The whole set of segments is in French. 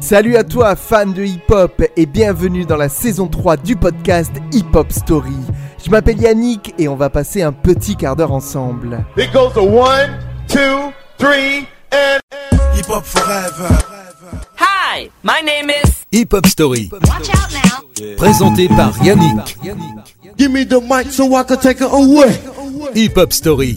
Salut à toi, fan de hip-hop, et bienvenue dans la saison 3 du podcast Hip Hop Story. Je m'appelle Yannick et on va passer un petit quart d'heure ensemble. It goes to one, two, three, and. Hip Hop Forever. Hi, my name is. Hip Hop Story, Watch out now. présenté par Yannick. Give me the mic so I can take it away. Hip Hop Story.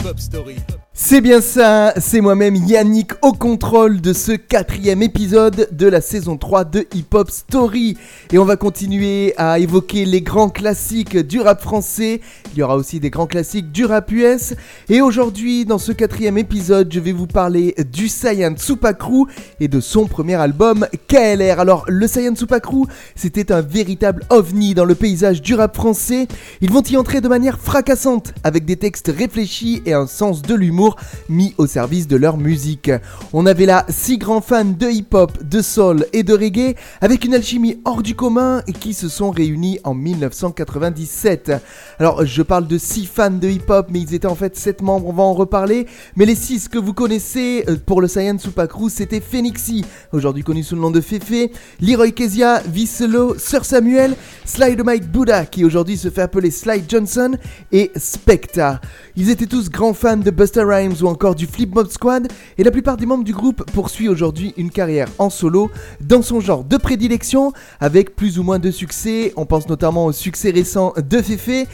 C'est bien ça, c'est moi-même Yannick au contrôle de ce quatrième épisode de la saison 3 de Hip Hop Story. Et on va continuer à évoquer les grands classiques du rap français. Il y aura aussi des grands classiques du rap US. Et aujourd'hui, dans ce quatrième épisode, je vais vous parler du Saiyan Supakru et de son premier album KLR. Alors, le Saiyan Supakru, c'était un véritable ovni dans le paysage du rap français. Ils vont y entrer de manière fracassante, avec des textes réfléchis et un sens de l'humour mis au service de leur musique. On avait là six grands fans de hip-hop, de soul et de reggae, avec une alchimie hors du commun et qui se sont réunis en 1997. Alors, je parle de six fans de hip-hop, mais ils étaient en fait sept membres, on va en reparler. Mais les six que vous connaissez euh, pour le Saiyan Supakru, c'était Phoenixy, aujourd'hui connu sous le nom de Fefe, Leroy Kezia, Visselo, Sir Samuel, Slide Mike Buddha, qui aujourd'hui se fait appeler Slide Johnson, et Specta. Ils étaient tous grands fans de Buster Ou encore du Flip Mob Squad, et la plupart des membres du groupe poursuivent aujourd'hui une carrière en solo dans son genre de prédilection, avec plus ou moins de succès. On pense notamment au succès récent de Fefe,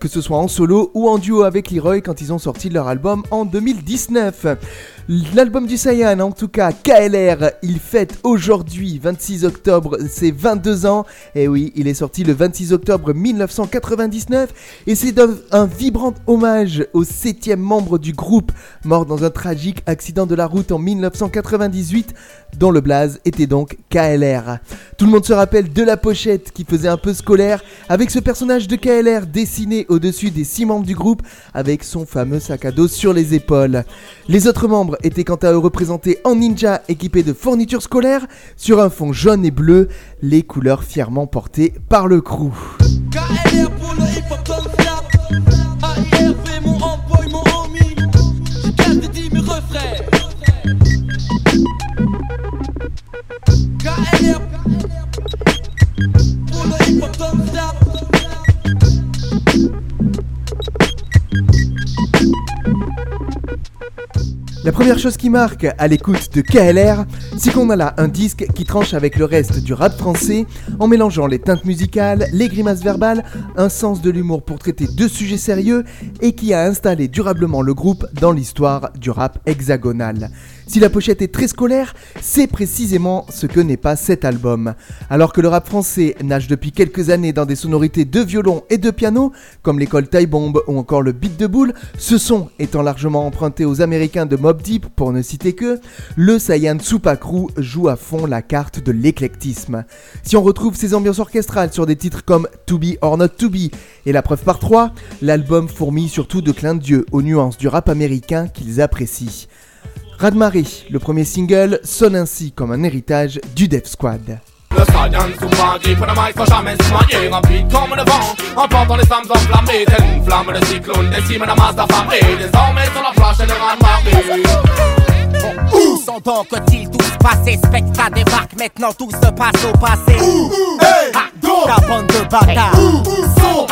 que ce soit en solo ou en duo avec Leroy quand ils ont sorti leur album en 2019. L'album du Saiyan, en tout cas KLR, il fête aujourd'hui, 26 octobre, ses 22 ans. Et oui, il est sorti le 26 octobre 1999 et c'est un, un vibrant hommage au septième membre du groupe, mort dans un tragique accident de la route en 1998, dont le blaze était donc KLR. Tout le monde se rappelle de la pochette qui faisait un peu scolaire, avec ce personnage de KLR dessiné au-dessus des six membres du groupe, avec son fameux sac à dos sur les épaules. Les autres membres étaient quant à eux représentés en ninja équipés de fournitures scolaires, sur un fond jaune et bleu, les couleurs fièrement portées par le crew. Première chose qui marque à l'écoute de KLR, c'est qu'on a là un disque qui tranche avec le reste du rap français en mélangeant les teintes musicales, les grimaces verbales, un sens de l'humour pour traiter de sujets sérieux et qui a installé durablement le groupe dans l'histoire du rap hexagonal. Si la pochette est très scolaire, c'est précisément ce que n'est pas cet album. Alors que le rap français nage depuis quelques années dans des sonorités de violon et de piano, comme l'école Taille Bombe ou encore le beat de boule, ce son étant largement emprunté aux américains de Mob Deep pour ne citer que, le Saiyan Supakru joue à fond la carte de l'éclectisme. Si on retrouve ces ambiances orchestrales sur des titres comme To Be or Not To Be et La Preuve par 3, l'album fourmille surtout de clins d'yeux aux nuances du rap américain qu'ils apprécient. Radmarie, le premier single, sonne ainsi comme un héritage du Def Squad. Le Saiyan Supagi, pour le mic sans jamais se manier Rapide comme le vent, emportant les flammes enflammées Telle une flamme de cyclone, décime la masse d'affamés Désormais sur la flash et le raz-de-marée Où sont donc ils tous passés? Spectra débarque, maintenant tout se passe au passé. Hey, Ah, donc, Ta bande de bâtards. Sont,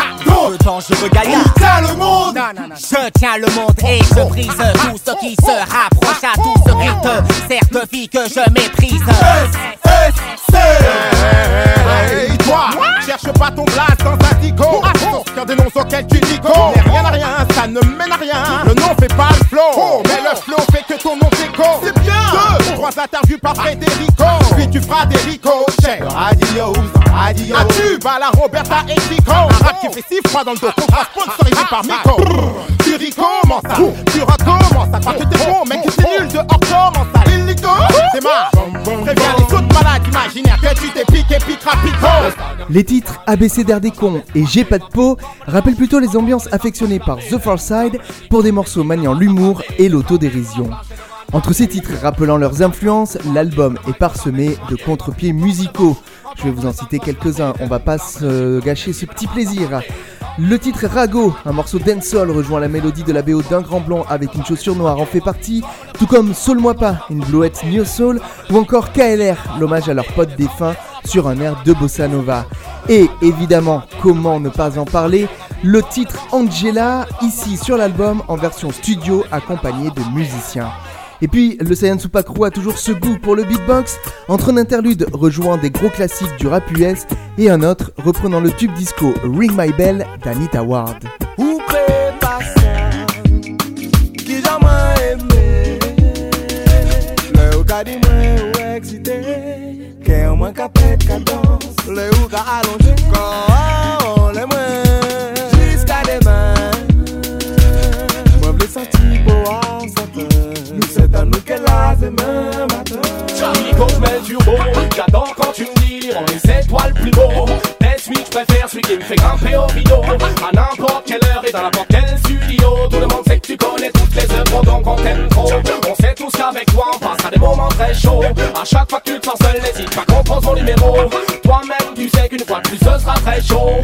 Le temps je veux gagner t'as le monde. non, non, non. Je tiens le monde et je brise tout ce qui se rapproche à tout ce qui te sert de vie que je méprise. Hey, toi, cherche pas ton blast dans un dico. Source qu'un dénonce auquel tu nico. Mais rien à rien, ça ne mène à rien. Le nom fait pas le flow. Mais le flow fait que ton nom déco. C'est bien. Deux, trois interviews par Federico. Puis tu feras des ricochets. Radio, Un tube à la Roberta et Chico. Un rap qui fait si froid dans le dos qu'on sera sponsorisé par Miko. Tu recommences ça, tu recommences ça? Crois que t'es bon, mec, que t'es nul dehors, comment ça? Illico, démarre. Préviens les autres malades imaginaires que tu t'es piqué, piquera, pico. Les titres ABC d'air des cons et J'ai pas de peau rappellent plutôt les ambiances affectionnées par The Far Side pour des morceaux maniant l'humour et l'autodérision. Entre ces titres rappelant leurs influences, l'album est parsemé de contre-pieds musicaux. Je vais vous en citer quelques-uns, on va pas se gâcher ce petit plaisir. Le titre Rago, un morceau dancehall rejoint la mélodie de la BO d'un grand blond avec une chaussure noire en fait partie, tout comme Soul-moi pas, une blouette New Soul, ou encore KLR, l'hommage à leur pote défunt sur un air de bossa nova. Et évidemment, comment ne pas en parler, le titre Angela, ici sur l'album en version studio accompagné de musiciens. Et puis, le Saiyan Supakru a toujours ce goût pour le beatbox, entre un interlude rejoignant des gros classiques du rap US et un autre reprenant le tube disco Ring My Bell d'Anita Ward. Est étoiles plus beau Mais celui que je préfère, celui qui me fait grimper au rideau. À n'importe quelle heure et dans n'importe quel studio. Tout le monde sait que tu connais toutes les œuvres donc on t'aime trop. On sait tous qu'avec toi on passera des moments très chauds. À chaque fois que tu te sens seul, n'hésite pas qu'on prend son numéro Toi-même tu sais qu'une fois de plus ce sera très chaud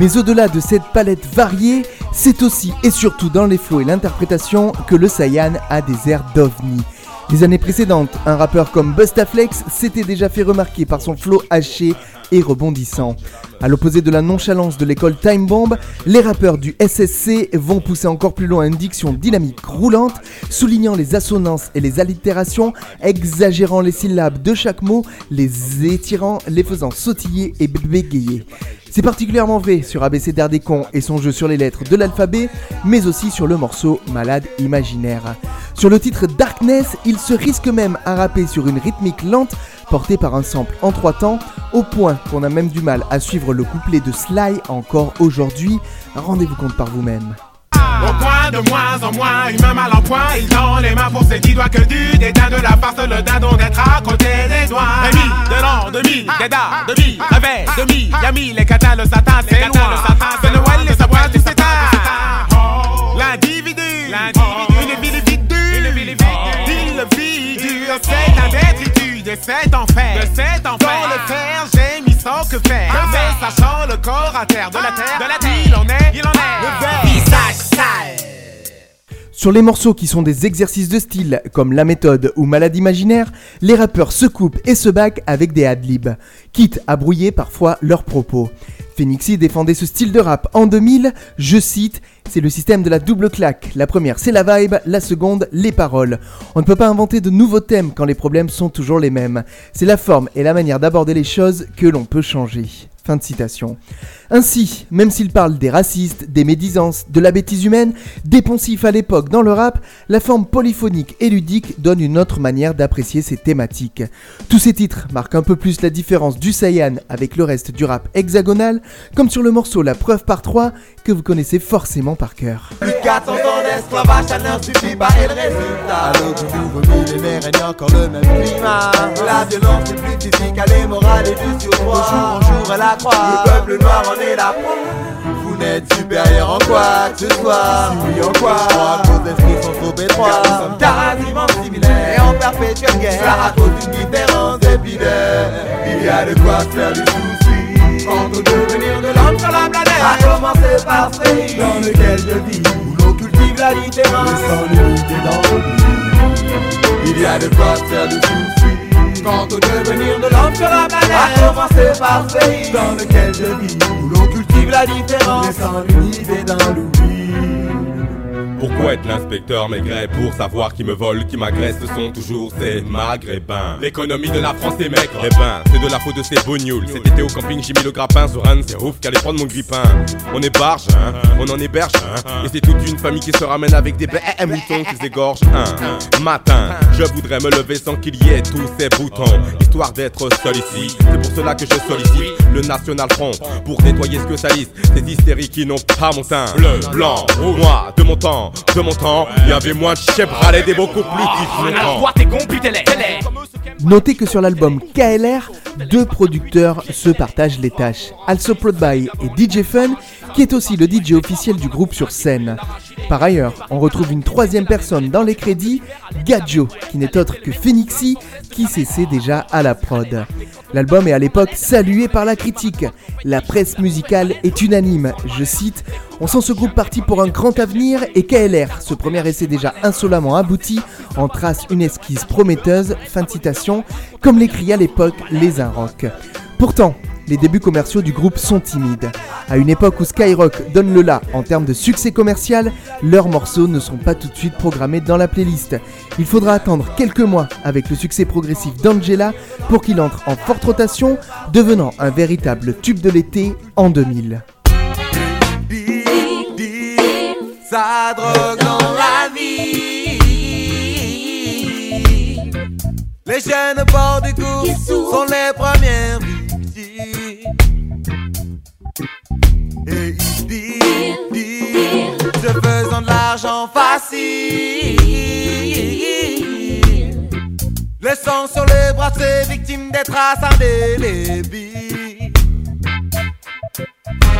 Mais au-delà de cette palette variée, c'est aussi et surtout dans les flots et l'interprétation que le Saiyan a des airs d'ovni. Les années précédentes, un rappeur comme Bustaflex s'était déjà fait remarquer par son flow haché et rebondissant. À l'opposé de la nonchalance de l'école Time Bomb, les rappeurs du SSC vont pousser encore plus loin une diction dynamique roulante, soulignant les assonances et les allitérations, exagérant les syllabes de chaque mot, les étirant, les faisant sautiller et bégayer. C'est particulièrement vrai sur ABC cons et son jeu sur les lettres de l'alphabet, mais aussi sur le morceau Malade Imaginaire. Sur le titre Darkness, il se risque même à rapper sur une rythmique lente portée par un sample en trois temps, au point qu'on a même du mal à suivre le couplet de Sly encore aujourd'hui. Rendez-vous compte par vous-même. Au point de moins en moins, humain mal en point, il tend les mains pour ses dix doigts que du dédain de la farce, le dindon d'être à côté des doigts. Demi, de l'an, demi, déda, demi, réveil, demi, yami, les catas, le satin, c'est loin, le satin, c'est Noël, les sabois du sétin. L'individu, une individu, il le figure, c'est un détritus de cet enfer, de cet enfer. Dans le fer, j'ai mis sans que faire, mais sachant le corps à terre, de la terre, de la terre, il en est, il en est, le verre. Visage sale. Sur les morceaux qui sont des exercices de style, comme La méthode ou Malade imaginaire, les rappeurs se coupent et se baguent avec des adlibs, quitte à brouiller parfois leurs propos. Phoenixy défendait ce style de rap en 2000, je cite, c'est le système de la double claque. La première c'est la vibe, la seconde les paroles. On ne peut pas inventer de nouveaux thèmes quand les problèmes sont toujours les mêmes. C'est la forme et la manière d'aborder les choses que l'on peut changer. Fin de citation. Ainsi, même s'il parle des racistes, des médisances, de la bêtise humaine, des poncifs à l'époque dans le rap, la forme polyphonique et ludique donne une autre manière d'apprécier ces thématiques. Tous ces titres marquent un peu plus la différence du Saiyan avec le reste du rap hexagonal, comme sur le morceau La preuve par 3 que vous connaissez forcément par cœur. Plus de 400 ans d'esclavage, ça ne suffit pas et le résultat À l'aube du nouveau millénaire, règne encore le même climat La violence est plus physique, elle est morale et du surpoids De jour en jour, elle accroît Le peuple noir en la Vous n'êtes supérieur en quoi que ce soit. Si oui en quoi que vos esprits sont trop étroits Car nous sommes quasiment similaires. Et en perpétuelle guerre. Cela à cause d'une différence épiderme Il y a de quoi faire du souci. Au devenir de l'homme sur la planète. A commencer par ce pays dans lequel je vis Où l'on cultive la Et sans l'unité dans l'oubli Il y a de quoi faire du souci Au devenir de l'homme sur la planète A commencer par ce pays dans lequel je vis Où l'on cultive la différence. Sans l'unité dans l'oubli Pourquoi être l'inspecteur maigret pour savoir qui me vole, qui m'agresse Ce sont toujours ces maghrébins. L'économie de la France est maigre. Eh ben, c'est de la faute de ces bougnoules Cet été au camping j'ai mis le grappin sur un c'est ouf qu'allait prendre mon grippin On est barge, hein, on en héberge hein, Et c'est toute une famille qui se ramène avec des bêtes et moutons qui s'égorgent un matin Je voudrais me lever sans qu'il y ait tous ces boutons Histoire d'être seul ici. C'est pour cela que je sollicite le National Front Pour nettoyer ce que salissent Ces hystériques qui n'ont pas mon teint Bleu, blanc, rouge. Moi, de mon temps, de mon temps Il y avait moins de chebralais et beaucoup plus télé Notez que sur l'album KLR, deux producteurs se partagent les tâches. Also Prod by et DJ Fun, qui est aussi le DJ officiel du groupe sur scène. Par ailleurs, on retrouve une troisième personne dans les crédits, Gadjo, qui n'est autre que Phoenixy, qui cessait déjà à la prod. L'album est à l'époque salué par la critique. La presse musicale est unanime. Je cite On sent ce groupe parti pour un grand avenir et KLR, ce premier essai déjà insolemment abouti, en trace une esquisse prometteuse. Fin de citation, comme l'écrit à l'époque Les Rock. Pourtant, les débuts commerciaux du groupe sont timides. À une époque où Skyrock donne le la en termes de succès commercial, leurs morceaux ne sont pas tout de suite programmés dans la playlist. Il faudra attendre quelques mois avec le succès progressif d'Angela pour qu'il entre en forte rotation, devenant un véritable tube de l'été en 2000. Les jeunes bords du sont les premières de l'argent facile. Laissant sur les bras ses victimes des traces indélébiles.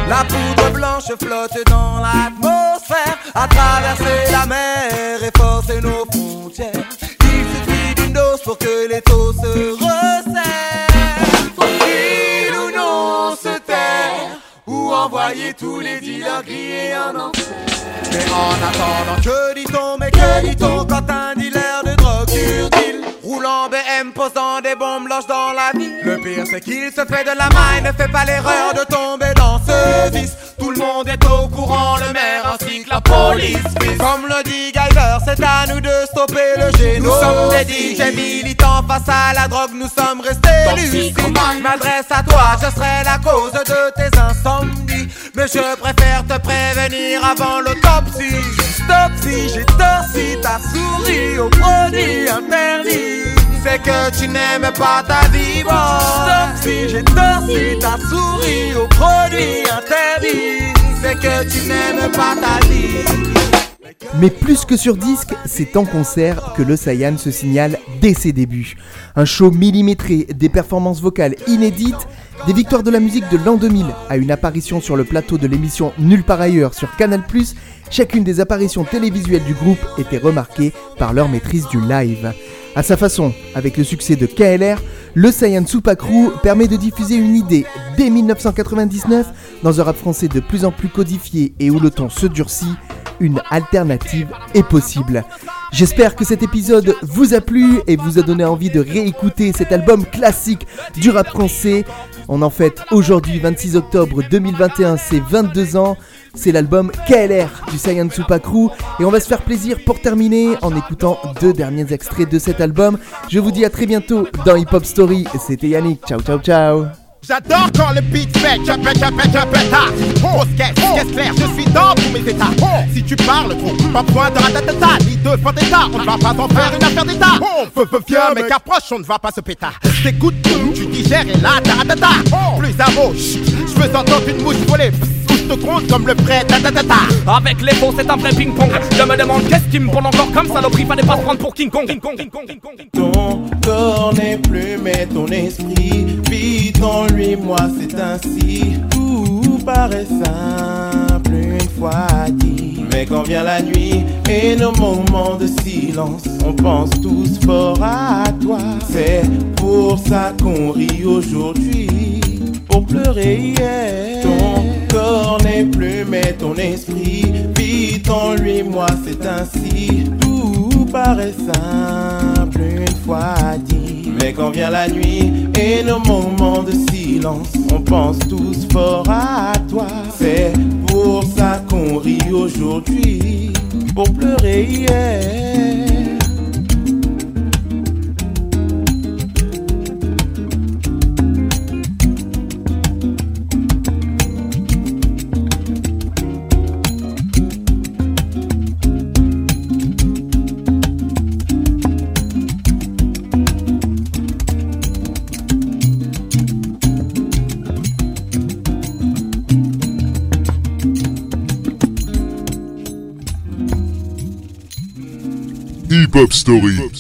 La poudre blanche flotte dans l'atmosphère, à traverser la mer et forcer nos frontières. Tous les dealers grillés en enfer. Mais en attendant, que dit-on, mais que dit-on quand un dealer de drogue deal Roulant BM, posant des bombes blanches dans la vie. Le pire, c'est qu'il se fait de la maille, ne fait pas l'erreur de tomber dans ce vice. Tout le monde est au courant, le maire ainsi que la police. Comme le dit Guyver, c'est à nous de stopper le génome. Nous sommes des DJ militants face à la drogue, nous sommes restés lucides. Je m'adresse à toi, je serai la cause de tes. Mais je préfère te prévenir avant l'autopsie. Stop si j'ai torsi ta souris au produit interdit. C'est que tu n'aimes pas ta vie, Stop si j'ai torsi ta souris au produit interdit. C'est que tu n'aimes pas ta vie. Mais plus que sur disque, c'est en concert que le Saiyan se signale dès ses débuts. Un show millimétré, des performances vocales inédites, des victoires de la musique de l'an 2000 à une apparition sur le plateau de l'émission Nulle part ailleurs sur Canal+, chacune des apparitions télévisuelles du groupe était remarquée par leur maîtrise du live. À sa façon, avec le succès de KLR, le Saiyan Crew permet de diffuser une idée dès 1999 dans un rap français de plus en plus codifié et où le ton se durcit, une alternative est possible. J'espère que cet épisode vous a plu et vous a donné envie de réécouter cet album classique du rap français. On en fête aujourd'hui, 26 octobre 2021, c'est 22 ans. C'est l'album KLR du Saiyan Crew et on va se faire plaisir pour terminer en écoutant deux derniers extraits de cet album. Je vous dis à très bientôt dans Hip Hop Story. C'était Yannick. Ciao ciao ciao. J'adore quand le beat fait pète, je pète, ah Grosse caisse, claire, je suis dans tous mes états. Si tu parles trop, pas point de ratatata Ni de d'état, on ne va pas t'en faire une affaire d'état. Feu, feu, vieux, mec approche, on ne va pas se péter T'écoutes tout, tu digères et là, taratata Plus à gauche, je veux entendre une mouche voler comme le prêt Avec les faux c'est un vrai ping-pong. Je me demande qu'est-ce qui me prend encore comme saloperie Fallait pas se prendre pour King Kong, King Kong, King Kong, King Kong, Ton corps n'est plus mais ton esprit Vit en lui, moi c'est ainsi. Tout paraît simple une fois dit. Mais quand vient la nuit et nos moments de silence On pense tous fort à toi. C'est pour ça qu'on rit aujourd'hui Pour pleurer hier corps n'est plus mais ton esprit vit en lui, moi c'est ainsi. Tout paraît simple une fois dit. Mais quand vient la nuit et nos moments de silence, on pense tous fort à toi. C'est pour ça qu'on rit aujourd'hui, pour pleurer hier. Hip Hop Story.